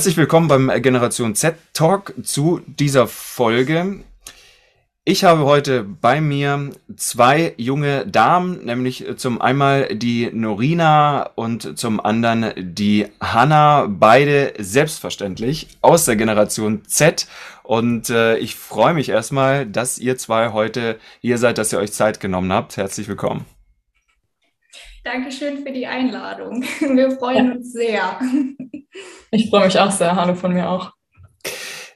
Herzlich willkommen beim Generation Z Talk zu dieser Folge. Ich habe heute bei mir zwei junge Damen, nämlich zum einmal die Norina und zum anderen die Hanna, beide selbstverständlich aus der Generation Z. Und äh, ich freue mich erstmal, dass ihr zwei heute hier seid, dass ihr euch Zeit genommen habt. Herzlich willkommen. Dankeschön für die Einladung. Wir freuen uns sehr. Ich freue mich auch sehr. Hallo von mir auch.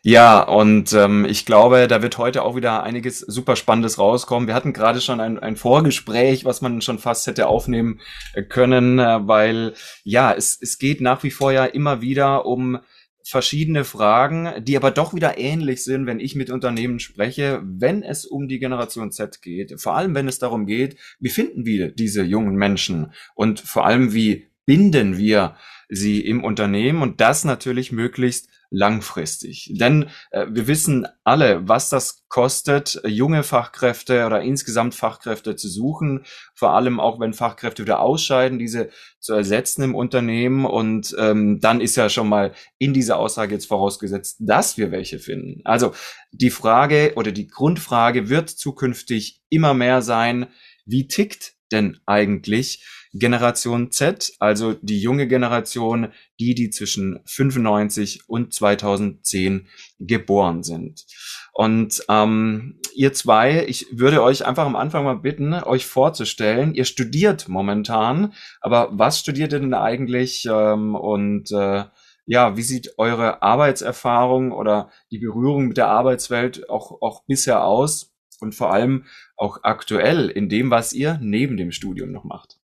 Ja, und ähm, ich glaube, da wird heute auch wieder einiges super Spannendes rauskommen. Wir hatten gerade schon ein, ein Vorgespräch, was man schon fast hätte aufnehmen äh, können, äh, weil ja, es, es geht nach wie vor ja immer wieder um verschiedene Fragen, die aber doch wieder ähnlich sind, wenn ich mit Unternehmen spreche, wenn es um die Generation Z geht. Vor allem, wenn es darum geht, wie finden wir diese jungen Menschen und vor allem, wie binden wir sie im Unternehmen und das natürlich möglichst langfristig. Denn äh, wir wissen alle, was das kostet, junge Fachkräfte oder insgesamt Fachkräfte zu suchen, vor allem auch wenn Fachkräfte wieder ausscheiden, diese zu ersetzen im Unternehmen. Und ähm, dann ist ja schon mal in dieser Aussage jetzt vorausgesetzt, dass wir welche finden. Also die Frage oder die Grundfrage wird zukünftig immer mehr sein, wie tickt denn eigentlich Generation Z, also die junge Generation, die, die zwischen 95 und 2010 geboren sind. Und ähm, ihr zwei, ich würde euch einfach am Anfang mal bitten, euch vorzustellen. Ihr studiert momentan, aber was studiert ihr denn eigentlich? Ähm, und äh, ja, wie sieht eure Arbeitserfahrung oder die Berührung mit der Arbeitswelt auch, auch bisher aus? Und vor allem auch aktuell in dem, was ihr neben dem Studium noch macht.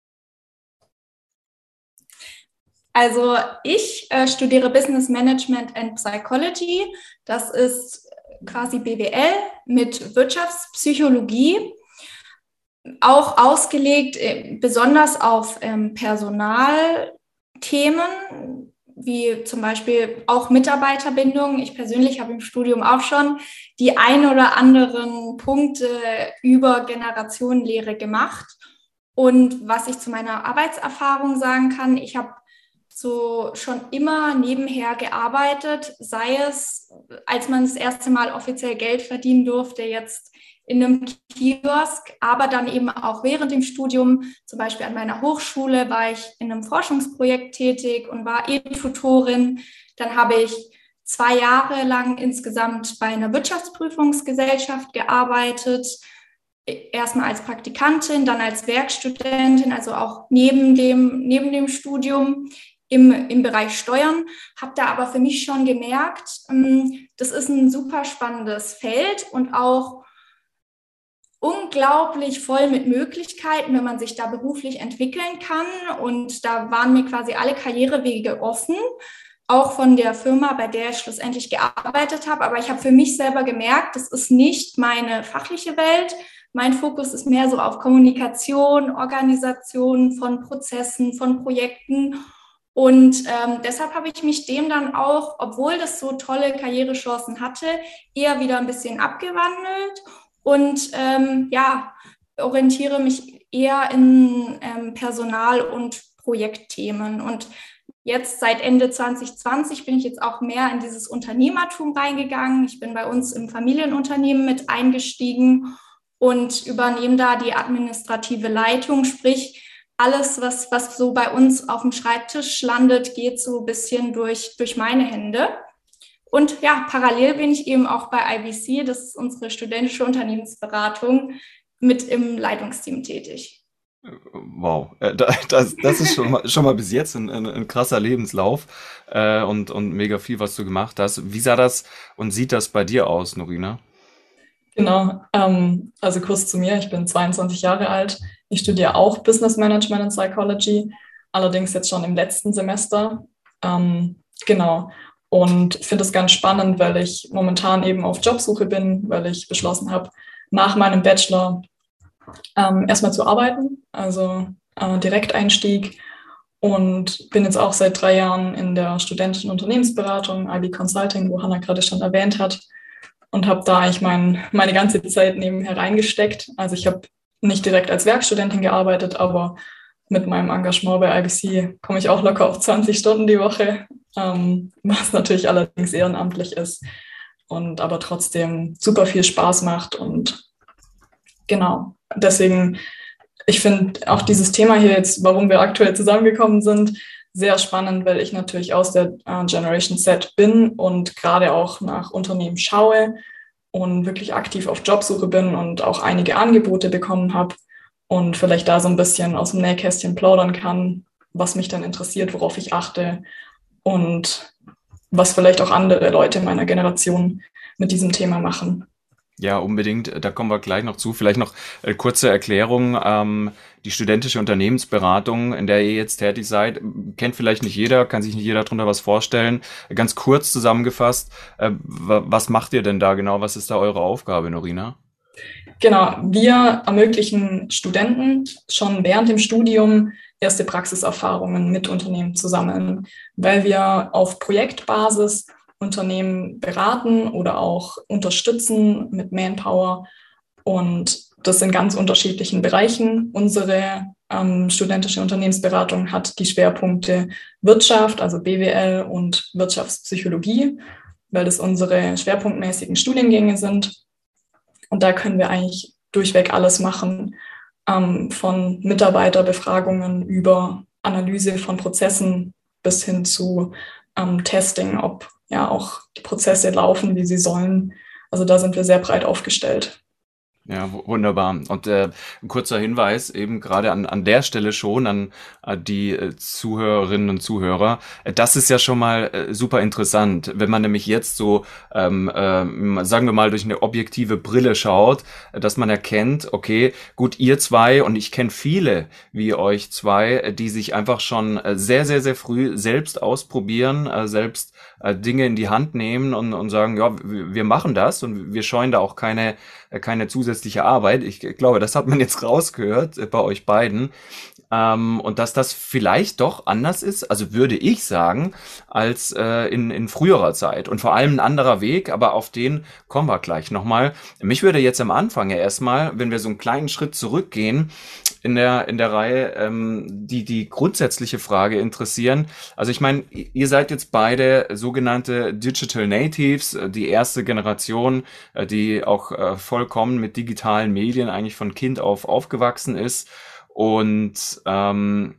Also ich äh, studiere Business Management and Psychology. Das ist quasi BWL mit Wirtschaftspsychologie, auch ausgelegt äh, besonders auf ähm, Personalthemen, wie zum Beispiel auch Mitarbeiterbindung. Ich persönlich habe im Studium auch schon die ein oder anderen Punkte über Generationenlehre gemacht. Und was ich zu meiner Arbeitserfahrung sagen kann, ich habe so schon immer nebenher gearbeitet, sei es, als man das erste Mal offiziell Geld verdienen durfte, jetzt in einem Kiosk, aber dann eben auch während dem Studium, zum Beispiel an meiner Hochschule, war ich in einem Forschungsprojekt tätig und war E-Tutorin. Dann habe ich zwei Jahre lang insgesamt bei einer Wirtschaftsprüfungsgesellschaft gearbeitet. Erstmal als Praktikantin, dann als Werkstudentin, also auch neben dem, neben dem Studium im, im Bereich Steuern, habe da aber für mich schon gemerkt, ähm, das ist ein super spannendes Feld und auch unglaublich voll mit Möglichkeiten, wenn man sich da beruflich entwickeln kann. Und da waren mir quasi alle Karrierewege offen, auch von der Firma, bei der ich schlussendlich gearbeitet habe. Aber ich habe für mich selber gemerkt, das ist nicht meine fachliche Welt. Mein Fokus ist mehr so auf Kommunikation, Organisation von Prozessen, von Projekten und ähm, deshalb habe ich mich dem dann auch, obwohl das so tolle Karrierechancen hatte, eher wieder ein bisschen abgewandelt und ähm, ja, orientiere mich eher in ähm, Personal- und Projektthemen. Und jetzt seit Ende 2020 bin ich jetzt auch mehr in dieses Unternehmertum reingegangen. Ich bin bei uns im Familienunternehmen mit eingestiegen und übernehme da die administrative Leitung, sprich alles, was, was so bei uns auf dem Schreibtisch landet, geht so ein bisschen durch, durch meine Hände. Und ja, parallel bin ich eben auch bei IBC, das ist unsere studentische Unternehmensberatung, mit im Leitungsteam tätig. Wow, äh, das, das ist schon mal, schon mal bis jetzt ein, ein, ein krasser Lebenslauf äh, und, und mega viel, was du gemacht hast. Wie sah das und sieht das bei dir aus, Norina? Genau, ähm, also kurz zu mir, ich bin 22 Jahre alt. Ich studiere auch Business Management and Psychology, allerdings jetzt schon im letzten Semester. Ähm, genau. Und finde es ganz spannend, weil ich momentan eben auf Jobsuche bin, weil ich beschlossen habe, nach meinem Bachelor ähm, erstmal zu arbeiten, also äh, Direkteinstieg. Und bin jetzt auch seit drei Jahren in der studentischen Unternehmensberatung, IB Consulting, wo Hannah gerade schon erwähnt hat. Und habe da eigentlich mein, meine ganze Zeit nebenher reingesteckt. Also ich habe nicht direkt als Werkstudentin gearbeitet, aber mit meinem Engagement bei IBC komme ich auch locker auf 20 Stunden die Woche, ähm, was natürlich allerdings ehrenamtlich ist und aber trotzdem super viel Spaß macht. Und genau, deswegen, ich finde auch dieses Thema hier jetzt, warum wir aktuell zusammengekommen sind, sehr spannend, weil ich natürlich aus der äh, Generation Z bin und gerade auch nach Unternehmen schaue und wirklich aktiv auf Jobsuche bin und auch einige Angebote bekommen habe und vielleicht da so ein bisschen aus dem Nähkästchen plaudern kann, was mich dann interessiert, worauf ich achte und was vielleicht auch andere Leute meiner Generation mit diesem Thema machen. Ja, unbedingt. Da kommen wir gleich noch zu. Vielleicht noch äh, kurze Erklärung. Ähm, die studentische Unternehmensberatung, in der ihr jetzt tätig seid, kennt vielleicht nicht jeder, kann sich nicht jeder darunter was vorstellen. Ganz kurz zusammengefasst, äh, was macht ihr denn da genau? Was ist da eure Aufgabe, Norina? Genau, wir ermöglichen Studenten schon während dem Studium erste Praxiserfahrungen mit Unternehmen zu sammeln, weil wir auf Projektbasis Unternehmen beraten oder auch unterstützen mit Manpower und das in ganz unterschiedlichen Bereichen. Unsere ähm, studentische Unternehmensberatung hat die Schwerpunkte Wirtschaft, also BWL und Wirtschaftspsychologie, weil das unsere schwerpunktmäßigen Studiengänge sind. Und da können wir eigentlich durchweg alles machen, ähm, von Mitarbeiterbefragungen über Analyse von Prozessen bis hin zu ähm, Testing, ob ja auch die Prozesse laufen, wie sie sollen. Also da sind wir sehr breit aufgestellt. Ja, wunderbar. Und äh, ein kurzer Hinweis eben gerade an, an der Stelle schon an äh, die äh, Zuhörerinnen und Zuhörer. Äh, das ist ja schon mal äh, super interessant, wenn man nämlich jetzt so, ähm, äh, sagen wir mal, durch eine objektive Brille schaut, äh, dass man erkennt, okay, gut, ihr zwei und ich kenne viele wie euch zwei, äh, die sich einfach schon äh, sehr, sehr, sehr früh selbst ausprobieren, äh, selbst äh, Dinge in die Hand nehmen und, und sagen, ja, wir machen das und wir scheuen da auch keine, äh, keine zusätzliche Arbeit. Ich glaube, das hat man jetzt rausgehört äh, bei euch beiden. Ähm, und dass das vielleicht doch anders ist, also würde ich sagen, als äh, in, in früherer Zeit. Und vor allem ein anderer Weg, aber auf den kommen wir gleich nochmal. Mich würde jetzt am Anfang ja erstmal, wenn wir so einen kleinen Schritt zurückgehen, in der, in der Reihe, ähm, die, die grundsätzliche Frage interessieren. Also ich meine, ihr seid jetzt beide sogenannte Digital Natives, äh, die erste Generation, äh, die auch äh, vollkommen mit digitalen Medien eigentlich von Kind auf aufgewachsen ist. Und ähm,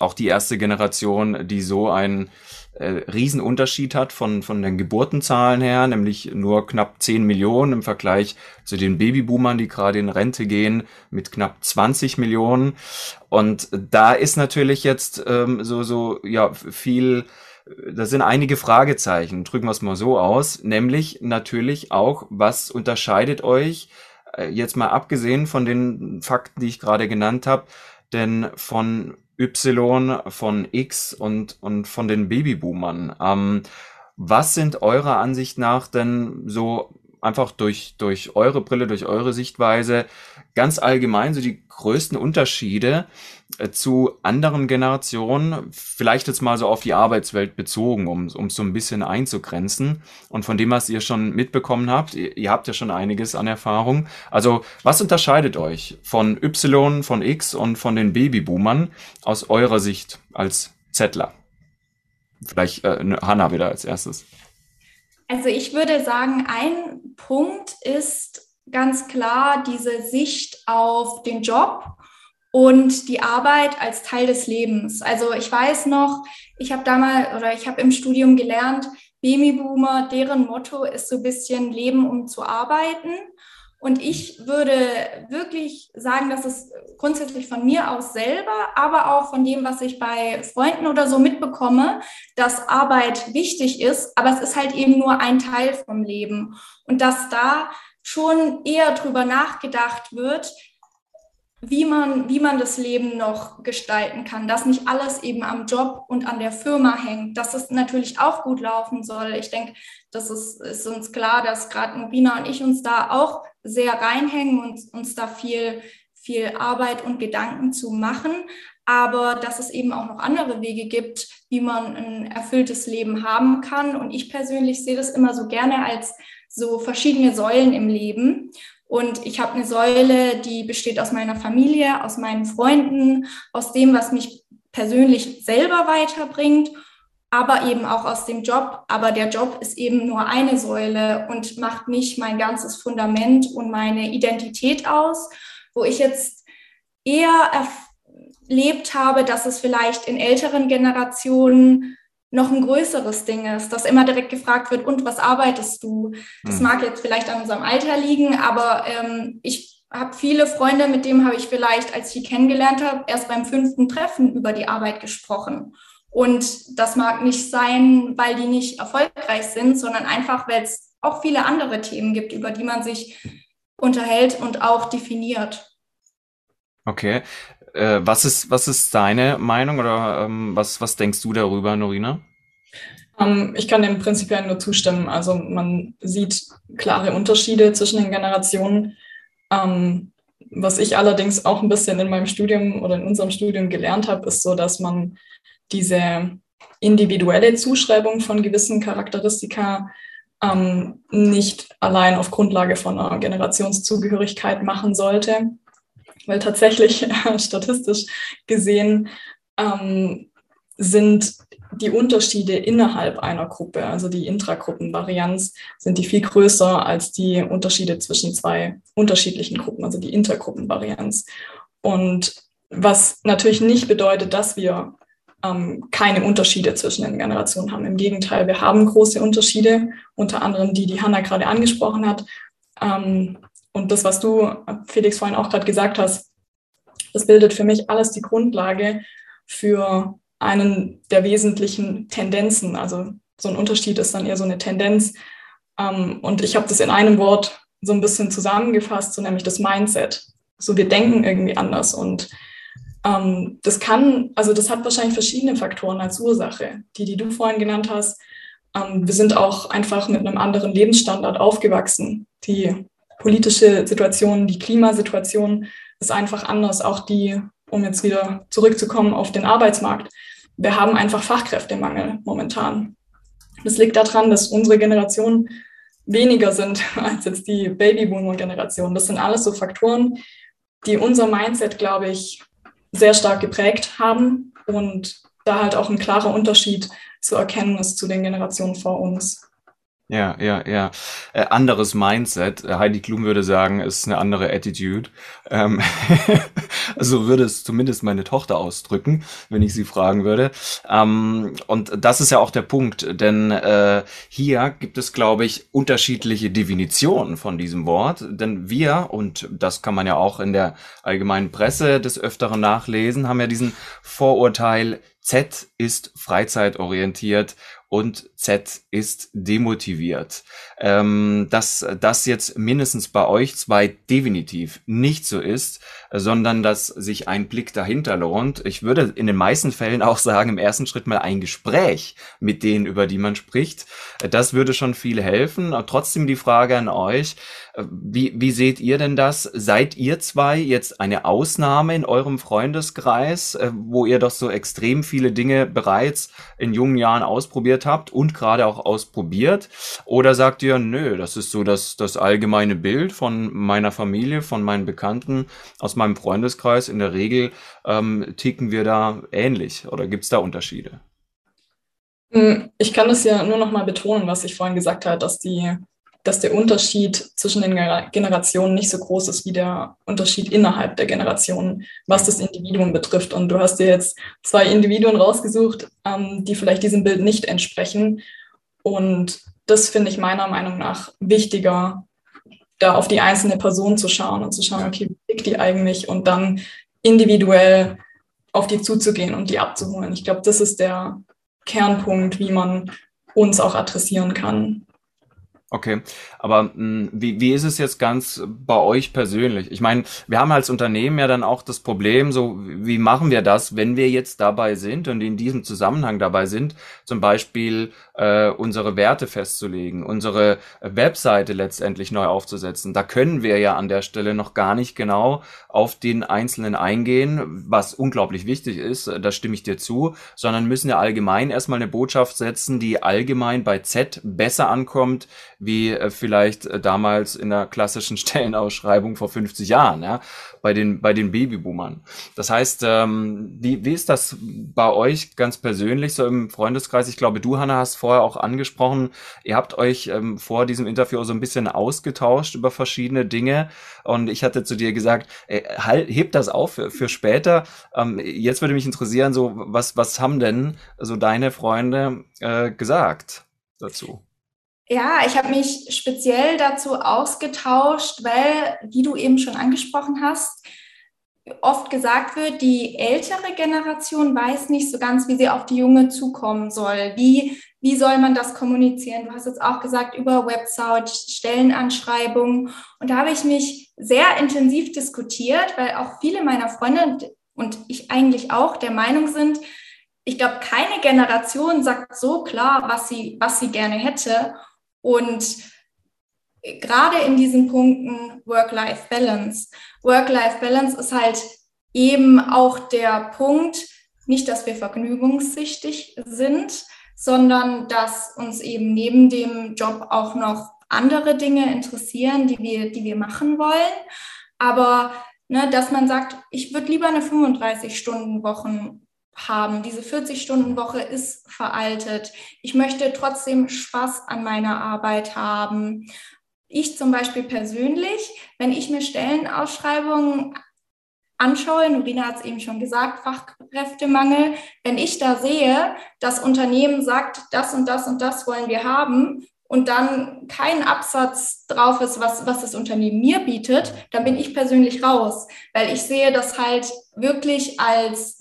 auch die erste Generation, die so ein äh, Riesenunterschied hat von, von den Geburtenzahlen her, nämlich nur knapp 10 Millionen im Vergleich zu den Babyboomern, die gerade in Rente gehen, mit knapp 20 Millionen. Und da ist natürlich jetzt ähm, so, so, ja, viel, da sind einige Fragezeichen, drücken wir es mal so aus, nämlich natürlich auch, was unterscheidet euch, äh, jetzt mal abgesehen von den Fakten, die ich gerade genannt habe, denn von Y, von X und, und von den Babyboomern. Ähm, was sind eurer Ansicht nach denn so einfach durch, durch eure Brille, durch eure Sichtweise ganz allgemein so die größten Unterschiede äh, zu anderen Generationen, vielleicht jetzt mal so auf die Arbeitswelt bezogen, um um so ein bisschen einzugrenzen. Und von dem, was ihr schon mitbekommen habt, ihr, ihr habt ja schon einiges an Erfahrung. Also, was unterscheidet euch von Y, von X und von den Babyboomern aus eurer Sicht als Zettler? Vielleicht äh, Hanna wieder als erstes. Also ich würde sagen, ein Punkt ist ganz klar diese Sicht auf den Job und die Arbeit als Teil des Lebens. Also ich weiß noch, ich habe damals oder ich habe im Studium gelernt, Babyboomer, deren Motto ist so ein bisschen Leben, um zu arbeiten. Und ich würde wirklich sagen, dass es grundsätzlich von mir aus selber, aber auch von dem, was ich bei Freunden oder so mitbekomme, dass Arbeit wichtig ist, aber es ist halt eben nur ein Teil vom Leben. Und dass da schon eher drüber nachgedacht wird, wie man, wie man das Leben noch gestalten kann, dass nicht alles eben am Job und an der Firma hängt, dass es natürlich auch gut laufen soll. Ich denke, das ist, ist uns klar, dass gerade Nobina und ich uns da auch sehr reinhängen und uns da viel, viel Arbeit und Gedanken zu machen, aber dass es eben auch noch andere Wege gibt, wie man ein erfülltes Leben haben kann. Und ich persönlich sehe das immer so gerne als so verschiedene Säulen im Leben. Und ich habe eine Säule, die besteht aus meiner Familie, aus meinen Freunden, aus dem, was mich persönlich selber weiterbringt, aber eben auch aus dem Job. Aber der Job ist eben nur eine Säule und macht nicht mein ganzes Fundament und meine Identität aus, wo ich jetzt eher erlebt habe, dass es vielleicht in älteren Generationen noch ein größeres Ding ist, dass immer direkt gefragt wird, und was arbeitest du? Das hm. mag jetzt vielleicht an unserem Alter liegen, aber ähm, ich habe viele Freunde, mit denen habe ich vielleicht, als ich sie kennengelernt habe, erst beim fünften Treffen über die Arbeit gesprochen. Und das mag nicht sein, weil die nicht erfolgreich sind, sondern einfach, weil es auch viele andere Themen gibt, über die man sich unterhält und auch definiert. Okay. Äh, was, ist, was ist deine Meinung oder ähm, was, was denkst du darüber, Norina? Um, ähm, ich kann dem prinzipiell nur zustimmen. Also man sieht klare Unterschiede zwischen den Generationen. Um, ähm, was ich allerdings auch ein bisschen in meinem Studium oder in unserem Studium gelernt habe, ist so, dass man diese individuelle Zuschreibung von gewissen Charakteristika ähm, nicht allein auf Grundlage von einer Generationszugehörigkeit machen sollte, weil tatsächlich statistisch gesehen ähm, sind die Unterschiede innerhalb einer Gruppe, also die Intragruppenvarianz, sind die viel größer als die Unterschiede zwischen zwei unterschiedlichen Gruppen, also die Intergruppenvarianz. Und was natürlich nicht bedeutet, dass wir ähm, keine Unterschiede zwischen den Generationen haben. Im Gegenteil, wir haben große Unterschiede, unter anderem die, die Hanna gerade angesprochen hat. Ähm, und das, was du, Felix, vorhin auch gerade gesagt hast, das bildet für mich alles die Grundlage für einen der wesentlichen Tendenzen. Also so ein Unterschied ist dann eher so eine Tendenz. Ähm, und ich habe das in einem Wort so ein bisschen zusammengefasst, so nämlich das Mindset. So wir denken irgendwie anders und ähm, das kann, also das hat wahrscheinlich verschiedene Faktoren als Ursache, die, die du vorhin genannt hast. Ähm, wir sind auch einfach mit einem anderen Lebensstandard aufgewachsen. Die politische Situation, die Klimasituation ist einfach anders. Auch die, um jetzt wieder zurückzukommen auf den Arbeitsmarkt. Wir haben einfach Fachkräftemangel momentan. Das liegt daran, dass unsere Generation weniger sind als jetzt die Babyboomer-Generation. Das sind alles so Faktoren, die unser Mindset, glaube ich, sehr stark geprägt haben und da halt auch ein klarer Unterschied zu erkennen ist zu den Generationen vor uns. Ja, ja, ja. Äh, anderes Mindset. Heidi Klum würde sagen, ist eine andere Attitude. Ähm, so würde es zumindest meine Tochter ausdrücken, wenn ich sie fragen würde. Ähm, und das ist ja auch der Punkt, denn äh, hier gibt es, glaube ich, unterschiedliche Definitionen von diesem Wort. Denn wir, und das kann man ja auch in der allgemeinen Presse des Öfteren nachlesen, haben ja diesen Vorurteil, Z ist freizeitorientiert und Z ist demotiviert. Ähm, dass das jetzt mindestens bei euch zwei definitiv nicht so ist, sondern dass sich ein Blick dahinter lohnt. Ich würde in den meisten Fällen auch sagen, im ersten Schritt mal ein Gespräch mit denen, über die man spricht. Das würde schon viel helfen. Aber trotzdem die Frage an euch, wie, wie seht ihr denn das? Seid ihr zwei jetzt eine Ausnahme in eurem Freundeskreis, äh, wo ihr doch so extrem viele Dinge bereits in jungen Jahren ausprobiert habt und gerade auch ausprobiert? Oder sagt ihr, nö, das ist so das, das allgemeine Bild von meiner Familie, von meinen Bekannten, aus meinem Freundeskreis. In der Regel ähm, ticken wir da ähnlich oder gibt es da Unterschiede? Hm, ich kann das ja nur noch mal betonen, was ich vorhin gesagt habe, dass die dass der Unterschied zwischen den Generationen nicht so groß ist wie der Unterschied innerhalb der Generationen, was das Individuum betrifft. Und du hast dir jetzt zwei Individuen rausgesucht, ähm, die vielleicht diesem Bild nicht entsprechen. Und das finde ich meiner Meinung nach wichtiger, da auf die einzelne Person zu schauen und zu schauen, okay, wie tickt die eigentlich und dann individuell auf die zuzugehen und die abzuholen. Ich glaube, das ist der Kernpunkt, wie man uns auch adressieren kann. Okay, aber mh, hm, wie, wie ist es jetzt ganz bei euch persönlich? Ich meine, wir haben als Unternehmen ja dann auch das Problem, so wie machen wir das, wenn wir jetzt dabei sind und in diesem Zusammenhang dabei sind, zum Beispiel äh, unsere Werte festzulegen, unsere Webseite letztendlich neu aufzusetzen. Da können wir ja an der Stelle noch gar nicht genau auf den Einzelnen eingehen, was unglaublich wichtig ist, da stimme ich dir zu, sondern müssen ja allgemein erstmal eine Botschaft setzen, die allgemein bei Z besser ankommt wie äh, vielleicht äh, damals in der klassischen Stellenausschreibung vor 50 Jahren, ja, bei den, bei den Babyboomern. Das heißt, ähm, wie, wie ist das bei euch ganz persönlich so im Freundeskreis? Ich glaube, du, Hanna, hast vorher auch angesprochen, ihr habt euch ähm, vor diesem Interview so ein bisschen ausgetauscht über verschiedene Dinge und ich hatte zu dir gesagt, ey, halt, heb das auf für, für später. Ähm, jetzt würde mich interessieren, so was, was haben denn so deine Freunde äh, gesagt dazu? Ja, ich habe mich speziell dazu ausgetauscht, weil, wie du eben schon angesprochen hast, oft gesagt wird, die ältere Generation weiß nicht so ganz, wie sie auf die junge zukommen soll. Wie, wie soll man das kommunizieren? Du hast jetzt auch gesagt, über Website, Stellenanschreibungen. Und da habe ich mich sehr intensiv diskutiert, weil auch viele meiner Freunde und ich eigentlich auch der Meinung sind, ich glaube, keine Generation sagt so klar, was sie, was sie gerne hätte. Und gerade in diesen Punkten Work-Life-Balance. Work-Life-Balance ist halt eben auch der Punkt, nicht, dass wir vergnügungssüchtig sind, sondern dass uns eben neben dem Job auch noch andere Dinge interessieren, die wir, die wir machen wollen. Aber ne, dass man sagt, ich würde lieber eine 35-Stunden-Wochen haben. Diese 40-Stunden-Woche ist veraltet. Ich möchte trotzdem Spaß an meiner Arbeit haben. Ich zum Beispiel persönlich, wenn ich mir Stellenausschreibungen anschaue, Norina hat es eben schon gesagt, Fachkräftemangel, wenn ich da sehe, das Unternehmen sagt, das und das und das wollen wir haben und dann kein Absatz drauf ist, was, was das Unternehmen mir bietet, dann bin ich persönlich raus, weil ich sehe das halt wirklich als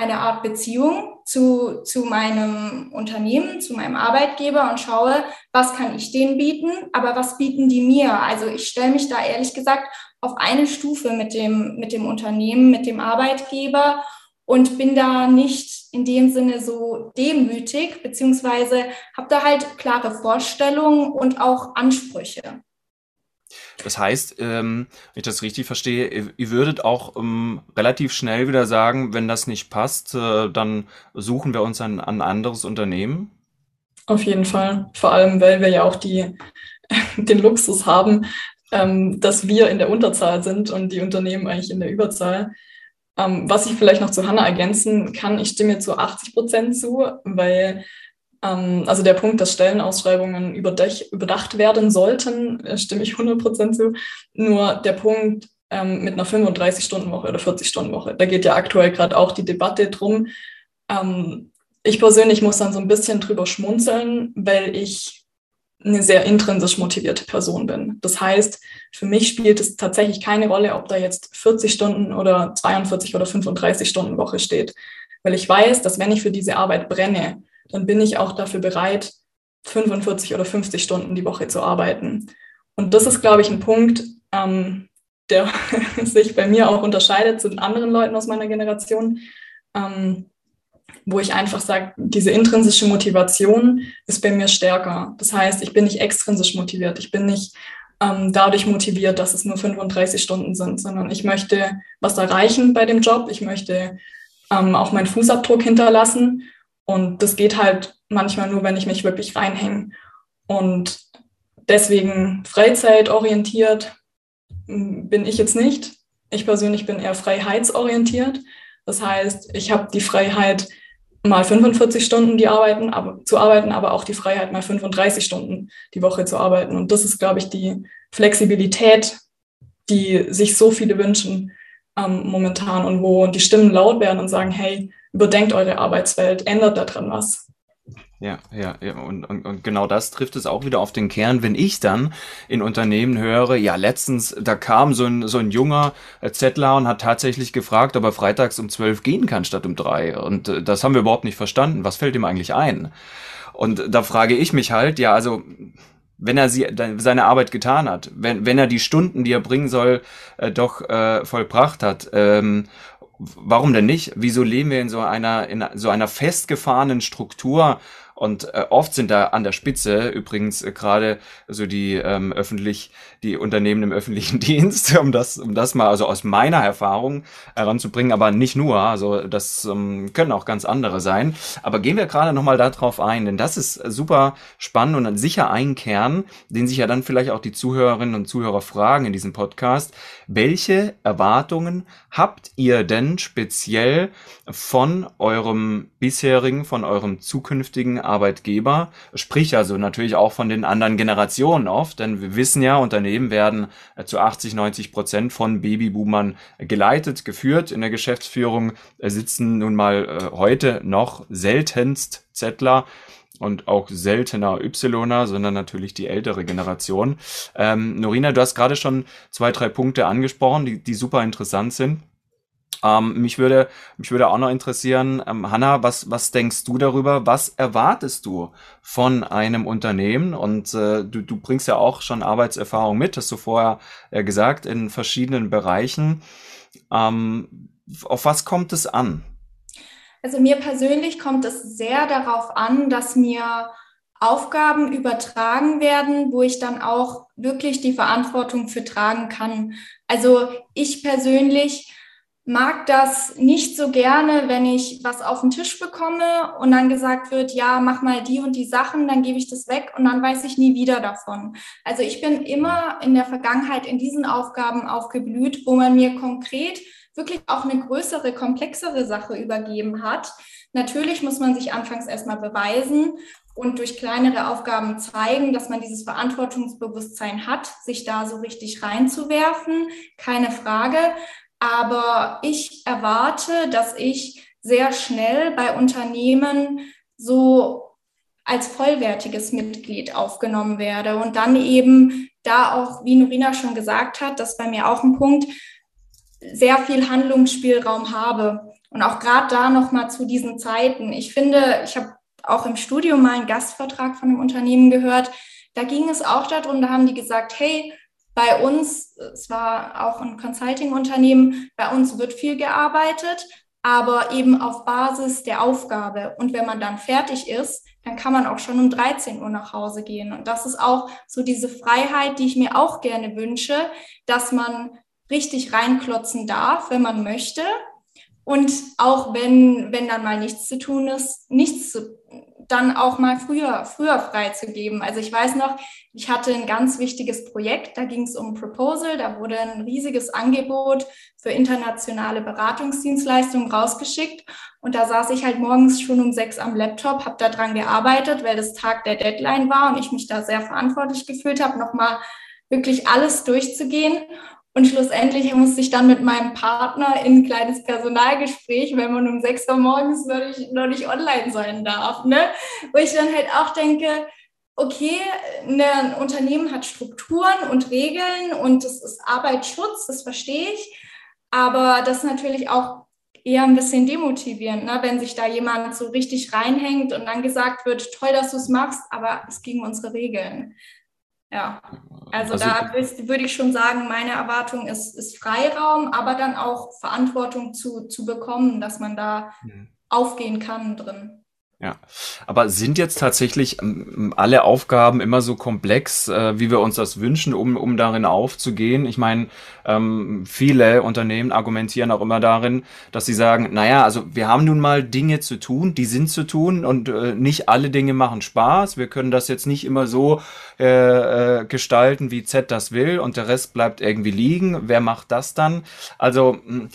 eine Art Beziehung zu, zu meinem Unternehmen, zu meinem Arbeitgeber und schaue, was kann ich denen bieten, aber was bieten die mir? Also ich stelle mich da ehrlich gesagt auf eine Stufe mit dem, mit dem Unternehmen, mit dem Arbeitgeber und bin da nicht in dem Sinne so demütig, beziehungsweise habe da halt klare Vorstellungen und auch Ansprüche. Das heißt, ähm, wenn ich das richtig verstehe, ihr, ihr würdet auch ähm, relativ schnell wieder sagen, wenn das nicht passt, äh, dann suchen wir uns ein, ein anderes Unternehmen? Auf jeden Fall. Vor allem, weil wir ja auch die, den Luxus haben, ähm, dass wir in der Unterzahl sind und die Unternehmen eigentlich in der Überzahl. Ähm, was ich vielleicht noch zu Hanna ergänzen kann, ich stimme zu 80 Prozent zu, weil also der Punkt, dass Stellenausschreibungen überdacht werden sollten, äh, stimme ich 100% zu. Nur der Punkt ähm, mit einer 35-Stunden-Woche oder 40-Stunden-Woche, da geht ja aktuell gerade auch die Debatte drum. Ähm, ich persönlich muss dann so ein bisschen drüber schmunzeln, weil ich eine sehr intrinsisch motivierte Person bin. Das heißt, für mich spielt es tatsächlich keine Rolle, ob da jetzt 40 Stunden oder 42 oder 35 Stunden Woche steht. Weil ich weiß, dass wenn ich für diese Arbeit brenne, dann bin ich auch dafür bereit, 45 oder 50 Stunden die Woche zu arbeiten. Und das ist, glaube ich, ein Punkt, ähm, der sich bei mir auch unterscheidet zu den anderen Leuten aus meiner Generation, ähm, wo ich einfach sage, diese intrinsische Motivation ist bei mir stärker. Das heißt, ich bin nicht extrinsisch motiviert, ich bin nicht ähm, dadurch motiviert, dass es nur 35 Stunden sind, sondern ich möchte was erreichen bei dem Job, ich möchte ähm, auch meinen Fußabdruck hinterlassen und das geht halt manchmal nur, wenn ich mich wirklich reinhänge. Und deswegen freizeitorientiert hm, bin ich jetzt nicht. Ich persönlich bin eher freiheitsorientiert. Das heißt, ich habe die Freiheit, mal 45 Stunden die arbeiten, aber, zu arbeiten, aber auch die Freiheit, mal 35 Stunden die Woche zu arbeiten. Und das ist, glaube ich, die Flexibilität, die sich so viele wünschen ähm, momentan und wo die Stimmen laut werden und sagen, hey, überdenkt eure Arbeitswelt, ändert daran was. Ja, ja, ja. Und, und, und genau das trifft es auch wieder auf den Kern, wenn ich dann in Unternehmen höre, ja, letztens, da kam so ein, so ein junger äh, Zettler und hat tatsächlich gefragt, ob er freitags um zwölf gehen kann statt um drei. Und äh, das haben wir überhaupt nicht verstanden. Was fällt ihm eigentlich ein? Und da frage ich mich halt, ja, also wenn er sie, seine Arbeit getan hat, wenn, wenn er die Stunden, die er bringen soll, äh, doch äh, vollbracht hat, ähm, warum denn nicht? Wieso leben wir in so einer, in so einer festgefahrenen Struktur Und äh, oft sind da an der Spitze übrigens äh, gerade so die ähm, öffentlich, die Unternehmen im öffentlichen Dienst, um das, um das mal also aus meiner Erfahrung heranzubringen, aber nicht nur. Also das ähm, können auch ganz andere sein. Aber gehen wir gerade nochmal darauf ein, denn das ist super spannend und sicher ein Kern, den sich ja dann vielleicht auch die Zuhörerinnen und Zuhörer fragen in diesem Podcast. Welche Erwartungen habt ihr denn speziell von eurem bisherigen, von eurem zukünftigen Arbeitgeber? Sprich also natürlich auch von den anderen Generationen oft, denn wir wissen ja, Unternehmen werden äh, zu 80, 90 Prozent von Babyboomern geleitet, geführt. In der Geschäftsführung äh, sitzen nun mal äh, heute noch seltenst Zettler und auch seltener Ypsiloner, sondern natürlich die ältere Generation. Ähm, Norina, du hast gerade schon zwei, drei Punkte angesprochen, die, die super interessant sind. Ähm, mich würde, mich würde auch noch interessieren, ähm, Hanna, was, was denkst du darüber? Was erwartest du von einem Unternehmen? Und äh, du, du bringst ja auch schon Arbeitserfahrung mit, hast du vorher äh, gesagt, in verschiedenen Bereichen. Ähm, auf was kommt es an? Also mir persönlich kommt es sehr darauf an, dass mir Aufgaben übertragen werden, wo ich dann auch wirklich die Verantwortung für tragen kann. Also ich persönlich mag das nicht so gerne, wenn ich was auf den Tisch bekomme und dann gesagt wird, ja, mach mal die und die Sachen, dann gebe ich das weg und dann weiß ich nie wieder davon. Also ich bin immer in der Vergangenheit in diesen Aufgaben aufgeblüht, wo man mir konkret wirklich auch eine größere, komplexere Sache übergeben hat. Natürlich muss man sich anfangs erstmal beweisen und durch kleinere Aufgaben zeigen, dass man dieses Verantwortungsbewusstsein hat, sich da so richtig reinzuwerfen, keine Frage. Aber ich erwarte, dass ich sehr schnell bei Unternehmen so als vollwertiges Mitglied aufgenommen werde und dann eben da auch, wie Norina schon gesagt hat, das ist bei mir auch ein Punkt, sehr viel Handlungsspielraum habe. Und auch gerade da nochmal zu diesen Zeiten. Ich finde, ich habe auch im Studium mal einen Gastvertrag von einem Unternehmen gehört. Da ging es auch darum, da haben die gesagt, hey, bei uns, es war auch ein Consulting-Unternehmen, bei uns wird viel gearbeitet, aber eben auf Basis der Aufgabe. Und wenn man dann fertig ist, dann kann man auch schon um 13 Uhr nach Hause gehen. Und das ist auch so diese Freiheit, die ich mir auch gerne wünsche, dass man richtig reinklotzen darf, wenn man möchte. Und auch wenn, wenn dann mal nichts zu tun ist, nichts zu, dann auch mal früher, früher freizugeben. Also ich weiß noch, ich hatte ein ganz wichtiges Projekt, da ging es um Proposal, da wurde ein riesiges Angebot für internationale Beratungsdienstleistungen rausgeschickt. Und da saß ich halt morgens schon um sechs am Laptop, habe da dran gearbeitet, weil das Tag der Deadline war und ich mich da sehr verantwortlich gefühlt habe, nochmal wirklich alles durchzugehen. Und schlussendlich musste ich dann mit meinem Partner in ein kleines Personalgespräch, wenn man um sechs Uhr morgens noch nicht, noch nicht online sein darf. Ne? Wo ich dann halt auch denke, okay, ne, ein Unternehmen hat Strukturen und Regeln und das ist Arbeitsschutz, das verstehe ich. Aber das ist natürlich auch eher ein bisschen demotivierend, ne? wenn sich da jemand so richtig reinhängt und dann gesagt wird, toll, dass du es machst, aber es gegen unsere Regeln. Ja, also, also da würde ich schon sagen, meine Erwartung ist, ist Freiraum, aber dann auch Verantwortung zu, zu bekommen, dass man da mhm. aufgehen kann drin. Ja, aber sind jetzt tatsächlich ähm, alle Aufgaben immer so komplex, äh, wie wir uns das wünschen, um, um darin aufzugehen? Ich meine, ähm, viele Unternehmen argumentieren auch immer darin, dass sie sagen, naja, also wir haben nun mal Dinge zu tun, die sind zu tun und äh, nicht alle Dinge machen Spaß. Wir können das jetzt nicht immer so äh, äh, gestalten, wie Z das will und der Rest bleibt irgendwie liegen. Wer macht das dann? Also hm,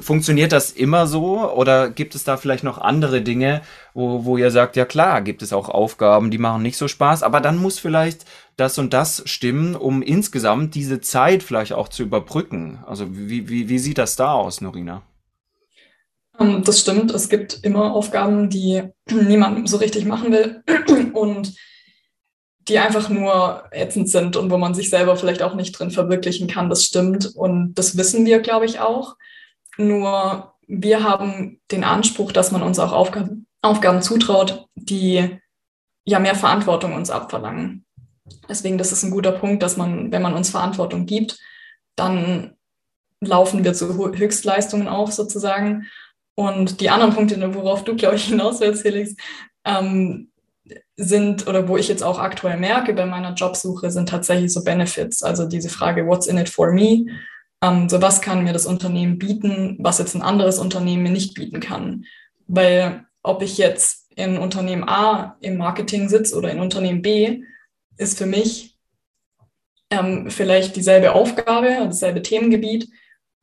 Funktioniert das immer so oder gibt es da vielleicht noch andere Dinge, wo, wo ihr sagt, ja klar, gibt es auch Aufgaben, die machen nicht so Spaß, aber dann muss vielleicht das und das stimmen, um insgesamt diese Zeit vielleicht auch zu überbrücken. Also wie, wie, wie sieht das da aus, Norina? Ähm, das stimmt, es gibt immer Aufgaben, die niemand so richtig machen will und die einfach nur ätzend sind und wo man sich selber vielleicht auch nicht drin verwirklichen kann. Das stimmt und das wissen wir, glaube ich, auch. Nur wir haben den Anspruch, dass man uns auch Aufgaben, Aufgaben zutraut, die ja mehr Verantwortung uns abverlangen. Deswegen, das ist ein guter Punkt, dass man, wenn man uns Verantwortung gibt, dann laufen wir zu Höchstleistungen auf sozusagen. Und die anderen Punkte, worauf du, glaube ich, hinaus willst, Felix, ähm, sind oder wo ich jetzt auch aktuell merke bei meiner Jobsuche, sind tatsächlich so Benefits. Also diese Frage, what's in it for me? Ähm, so was kann mir das Unternehmen bieten, was jetzt ein anderes Unternehmen mir nicht bieten kann? Weil ob ich jetzt in Unternehmen A im Marketing sitze oder in Unternehmen B, ist für mich ähm, vielleicht dieselbe Aufgabe, dasselbe Themengebiet,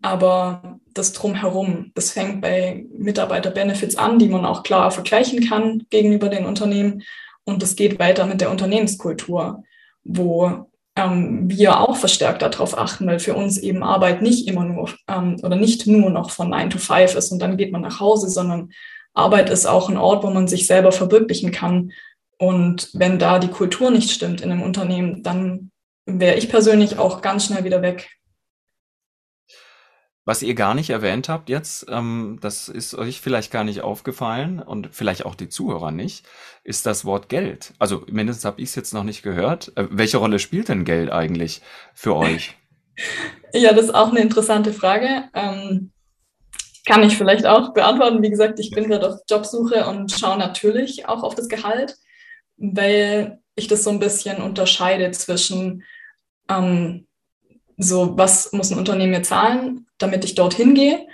aber das drumherum, das fängt bei Mitarbeiter-Benefits an, die man auch klar vergleichen kann gegenüber den Unternehmen. Und das geht weiter mit der Unternehmenskultur, wo ähm, wir auch verstärkt darauf achten, weil für uns eben Arbeit nicht immer nur ähm, oder nicht nur noch von 9 to 5 ist und dann geht man nach Hause, sondern Arbeit ist auch ein Ort, wo man sich selber verwirklichen kann. Und wenn da die Kultur nicht stimmt in einem Unternehmen, dann wäre ich persönlich auch ganz schnell wieder weg. Was ihr gar nicht erwähnt habt jetzt, ähm, das ist euch vielleicht gar nicht aufgefallen und vielleicht auch die Zuhörer nicht, ist das Wort Geld. Also mindestens habe ich es jetzt noch nicht gehört. Äh, welche Rolle spielt denn Geld eigentlich für euch? ja, das ist auch eine interessante Frage. Ähm, kann ich vielleicht auch beantworten. Wie gesagt, ich bin gerade auf Jobsuche und schaue natürlich auch auf das Gehalt, weil ich das so ein bisschen unterscheide zwischen ähm, so, was muss ein Unternehmen mir zahlen, damit ich dorthin gehe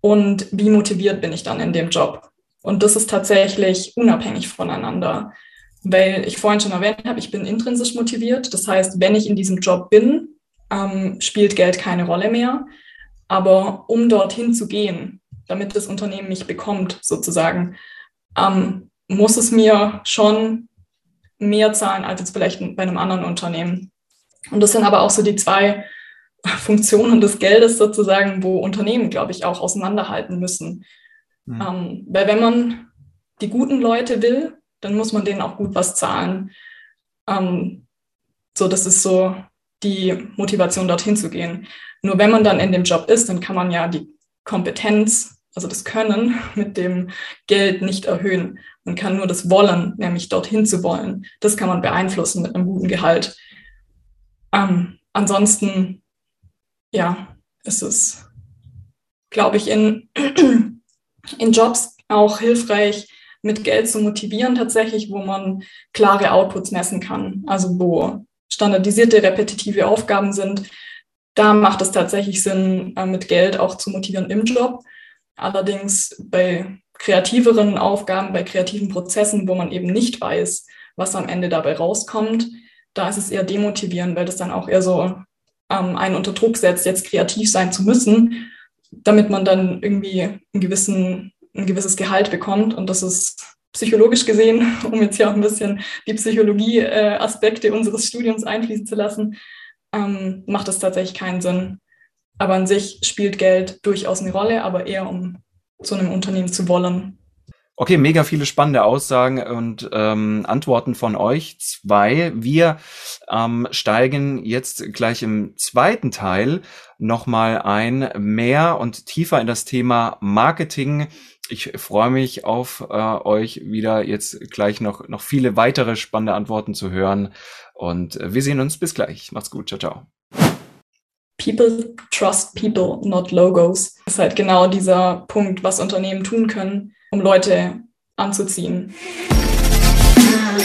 und wie motiviert bin ich dann in dem Job. Und das ist tatsächlich unabhängig voneinander, weil ich vorhin schon erwähnt habe, ich bin intrinsisch motiviert. Das heißt, wenn ich in diesem Job bin, ähm, spielt Geld keine Rolle mehr. Aber um dorthin zu gehen, damit das Unternehmen mich bekommt, sozusagen, ähm, muss es mir schon mehr zahlen als jetzt vielleicht bei einem anderen Unternehmen. Und das sind aber auch so die zwei Funktionen des Geldes sozusagen, wo Unternehmen, glaube ich, auch auseinanderhalten müssen. Mhm. Ähm, weil wenn man die guten Leute will, dann muss man denen auch gut was zahlen. Ähm, so, das ist so die Motivation, dorthin zu gehen. Nur wenn man dann in dem Job ist, dann kann man ja die Kompetenz, also das Können mit dem Geld nicht erhöhen. Man kann nur das Wollen, nämlich dorthin zu wollen, das kann man beeinflussen mit einem guten Gehalt. Ähm, ansonsten ja, es ist, glaube ich, in, in Jobs auch hilfreich, mit Geld zu motivieren tatsächlich, wo man klare Outputs messen kann. Also wo standardisierte, repetitive Aufgaben sind. Da macht es tatsächlich Sinn, äh, mit Geld auch zu motivieren im Job. Allerdings bei kreativeren Aufgaben, bei kreativen Prozessen, wo man eben nicht weiß, was am Ende dabei rauskommt, da ist es eher demotivierend, weil das dann auch eher so ähm, einen unter Druck setzt, jetzt kreativ sein zu müssen, damit man dann irgendwie einen gewissen, ein gewisses Gehalt bekommt. Und das ist psychologisch gesehen, um jetzt hier auch ein bisschen die Psychologie-Aspekte äh, unseres Studiums einfließen zu lassen, ähm, macht das tatsächlich keinen Sinn. Aber an sich spielt Geld durchaus eine Rolle, aber eher um zu einem Unternehmen zu wollen. Okay, mega viele spannende Aussagen und ähm, Antworten von euch zwei. Wir ähm, steigen jetzt gleich im zweiten Teil nochmal ein, mehr und tiefer in das Thema Marketing. Ich freue mich auf äh, euch wieder jetzt gleich noch, noch viele weitere spannende Antworten zu hören. Und äh, wir sehen uns bis gleich. Macht's gut. Ciao, ciao. People trust people, not logos. Das ist halt genau dieser Punkt, was Unternehmen tun können um Leute anzuziehen. Ah.